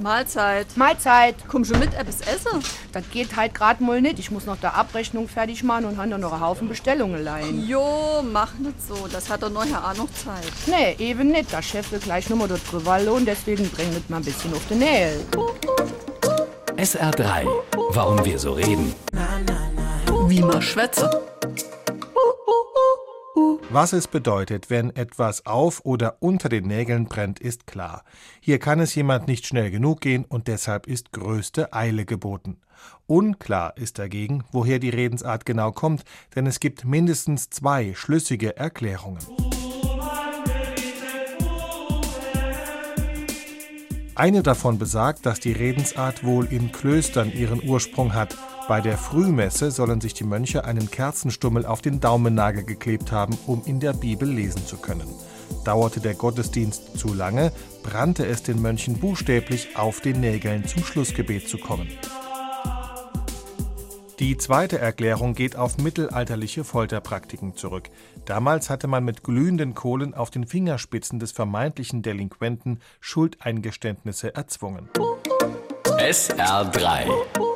Mahlzeit. Mahlzeit. Komm schon mit, etwas essen? Das geht halt grad mal nicht. Ich muss noch der Abrechnung fertig machen und habe noch einen Haufen Bestellungen leihen. Jo, mach nicht so. Das hat doch neuer auch noch Zeit. Nee, eben nicht. Der Chef will gleich nochmal dort drüber lohnen, deswegen bring mit mal ein bisschen auf den Nägel. SR3. Warum wir so reden. Wie man schwätze. Was es bedeutet, wenn etwas auf oder unter den Nägeln brennt, ist klar. Hier kann es jemand nicht schnell genug gehen und deshalb ist größte Eile geboten. Unklar ist dagegen, woher die Redensart genau kommt, denn es gibt mindestens zwei schlüssige Erklärungen. Eine davon besagt, dass die Redensart wohl in Klöstern ihren Ursprung hat. Bei der Frühmesse sollen sich die Mönche einen Kerzenstummel auf den Daumennagel geklebt haben, um in der Bibel lesen zu können. Dauerte der Gottesdienst zu lange, brannte es den Mönchen buchstäblich auf den Nägeln zum Schlussgebet zu kommen. Die zweite Erklärung geht auf mittelalterliche Folterpraktiken zurück. Damals hatte man mit glühenden Kohlen auf den Fingerspitzen des vermeintlichen Delinquenten Schuldeingeständnisse erzwungen. SR3.